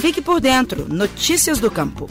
Fique por dentro. Notícias do Campo.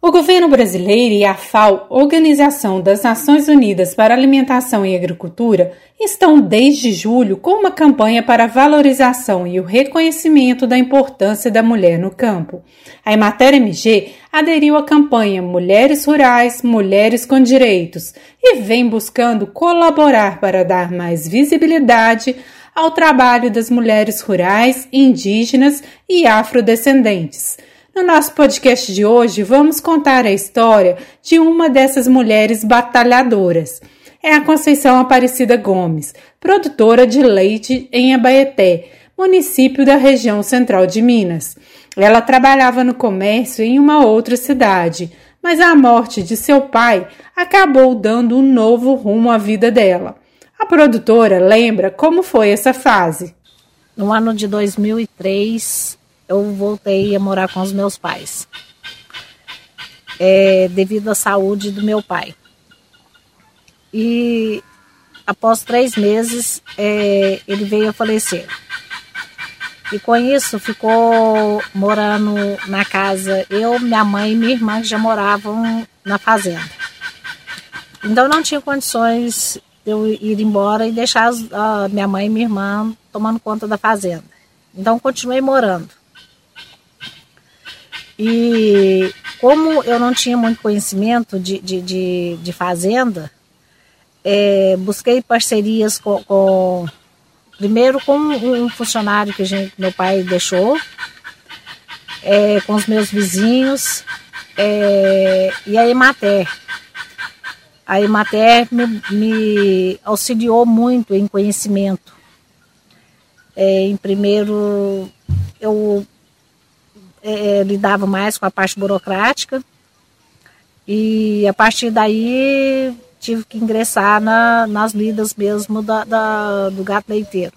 O governo brasileiro e a FAO, Organização das Nações Unidas para Alimentação e Agricultura, estão desde julho com uma campanha para a valorização e o reconhecimento da importância da mulher no campo. A Emater MG aderiu à campanha Mulheres Rurais, Mulheres com Direitos e vem buscando colaborar para dar mais visibilidade ao trabalho das mulheres rurais, indígenas e afrodescendentes no nosso podcast de hoje, vamos contar a história de uma dessas mulheres batalhadoras. É a Conceição Aparecida Gomes, produtora de leite em Abaeté, município da região central de Minas. Ela trabalhava no comércio em uma outra cidade, mas a morte de seu pai acabou dando um novo rumo à vida dela. A produtora lembra como foi essa fase. No ano de 2003, eu voltei a morar com os meus pais. É, devido à saúde do meu pai. E após três meses, é, ele veio a falecer. E com isso ficou morando na casa, eu, minha mãe e minha irmã que já moravam na fazenda. Então não tinha condições eu ir embora e deixar a minha mãe e minha irmã tomando conta da fazenda. Então continuei morando. E como eu não tinha muito conhecimento de, de, de, de fazenda, é, busquei parcerias com, com, primeiro com um funcionário que gente, meu pai deixou, é, com os meus vizinhos é, e a Emater. A Emater me, me auxiliou muito em conhecimento. É, em primeiro, eu é, lidava mais com a parte burocrática e a partir daí tive que ingressar na, nas lidas mesmo da, da, do gato leiteiro.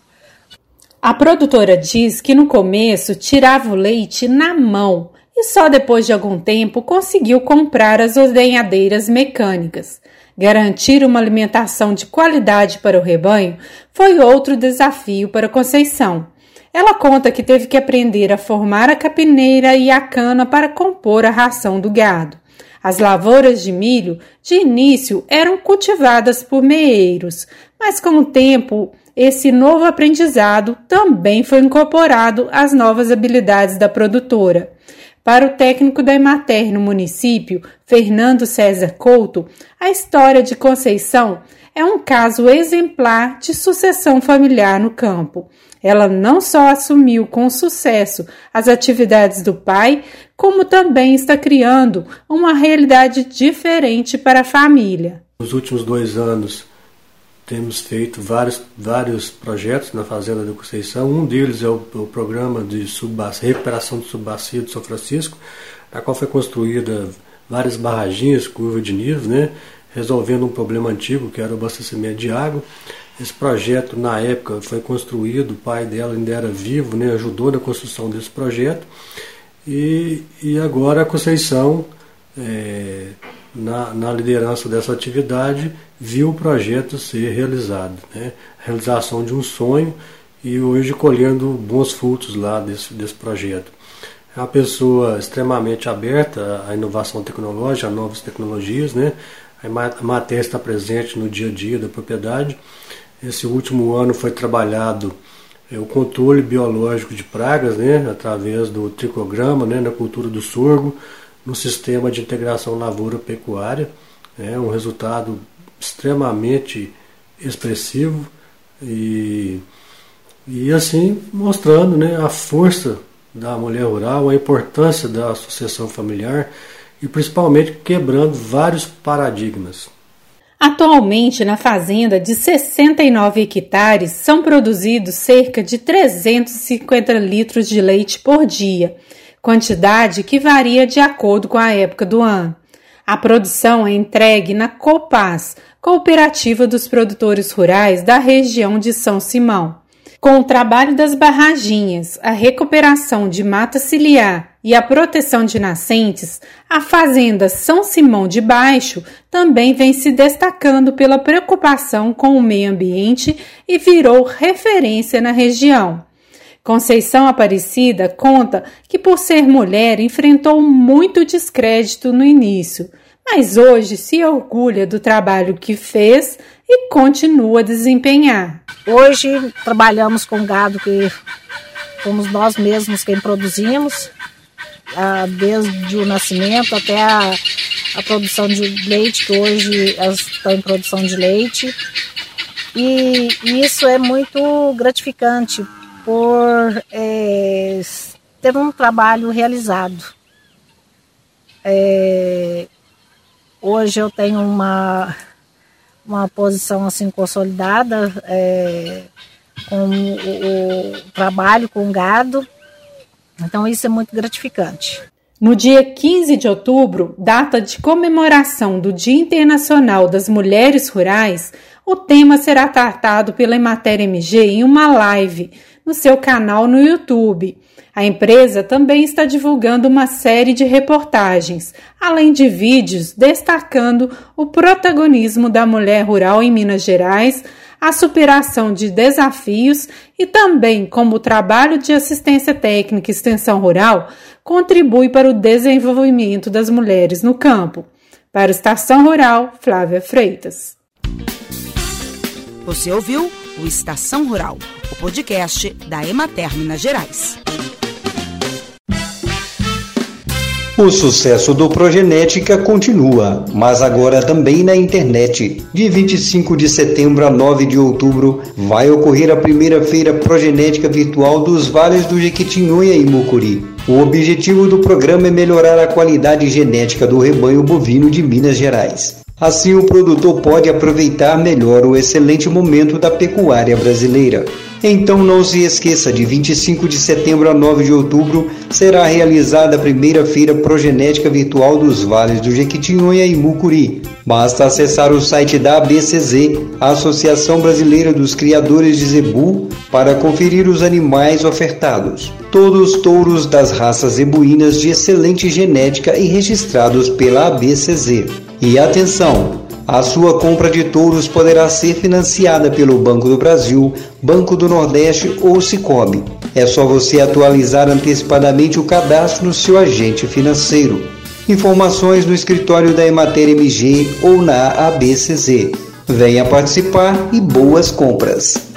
A produtora diz que no começo tirava o leite na mão e só depois de algum tempo conseguiu comprar as ordenhadeiras mecânicas. Garantir uma alimentação de qualidade para o rebanho foi outro desafio para Conceição. Ela conta que teve que aprender a formar a capineira e a cana para compor a ração do gado. As lavouras de milho, de início, eram cultivadas por meeiros, mas com o tempo, esse novo aprendizado também foi incorporado às novas habilidades da produtora. Para o técnico da Emater no município, Fernando César Couto, a história de Conceição é um caso exemplar de sucessão familiar no campo. Ela não só assumiu com sucesso as atividades do pai, como também está criando uma realidade diferente para a família. Nos últimos dois anos, temos feito vários, vários projetos na Fazenda da Conceição. Um deles é o, o programa de recuperação do subbacia do São Francisco, na qual foi construída várias barraginhas, curva de nível, né, resolvendo um problema antigo que era o abastecimento de água. Esse projeto, na época, foi construído, o pai dela ainda era vivo, né, ajudou na construção desse projeto. E, e agora a Conceição, é, na, na, liderança dessa atividade, viu o projeto ser realizado. Né, realização de um sonho e hoje colhendo bons frutos lá desse, desse projeto. É uma pessoa extremamente aberta à inovação tecnológica, a novas tecnologias. Né? A matéria está presente no dia a dia da propriedade esse último ano foi trabalhado é, o controle biológico de pragas, né, através do tricograma, né, na cultura do sorgo, no sistema de integração lavoura-pecuária. É um resultado extremamente expressivo e, e assim mostrando né, a força da mulher rural, a importância da associação familiar e principalmente quebrando vários paradigmas. Atualmente, na fazenda de 69 hectares, são produzidos cerca de 350 litros de leite por dia, quantidade que varia de acordo com a época do ano. A produção é entregue na Copaz, Cooperativa dos Produtores Rurais da região de São Simão. Com o trabalho das barraginhas, a recuperação de mata ciliar e a proteção de nascentes, a Fazenda São Simão de Baixo também vem se destacando pela preocupação com o meio ambiente e virou referência na região. Conceição Aparecida conta que, por ser mulher, enfrentou muito descrédito no início, mas hoje se orgulha do trabalho que fez e continua a desempenhar. Hoje trabalhamos com gado que fomos nós mesmos quem produzimos, ah, desde o nascimento até a, a produção de leite, que hoje elas estão em produção de leite. E isso é muito gratificante por é, ter um trabalho realizado. É, hoje eu tenho uma, uma posição assim consolidada é, com o, o trabalho com gado, então isso é muito gratificante. No dia 15 de outubro, data de comemoração do Dia Internacional das Mulheres Rurais, o tema será tratado pela Emater MG em uma live no seu canal no YouTube. A empresa também está divulgando uma série de reportagens, além de vídeos destacando o protagonismo da mulher rural em Minas Gerais, a superação de desafios e também como o trabalho de assistência técnica e extensão rural contribui para o desenvolvimento das mulheres no campo. Para a Estação Rural, Flávia Freitas. Você ouviu o Estação Rural, o podcast da Emater Minas Gerais. O sucesso do Progenética continua, mas agora também na internet. De 25 de setembro a 9 de outubro vai ocorrer a primeira feira progenética virtual dos vales do Jequitinhonha e Mucuri. O objetivo do programa é melhorar a qualidade genética do rebanho bovino de Minas Gerais. Assim, o produtor pode aproveitar melhor o excelente momento da pecuária brasileira. Então não se esqueça, de 25 de setembro a 9 de outubro será realizada a primeira feira progenética virtual dos vales do Jequitinhonha e Mucuri. Basta acessar o site da ABCZ, Associação Brasileira dos Criadores de Zebu, para conferir os animais ofertados. Todos touros das raças zebuínas de excelente genética e registrados pela ABCZ. E atenção! A sua compra de touros poderá ser financiada pelo Banco do Brasil, Banco do Nordeste ou Cicobi. É só você atualizar antecipadamente o cadastro no seu agente financeiro. Informações no escritório da Emater MG ou na ABCZ. Venha participar e boas compras!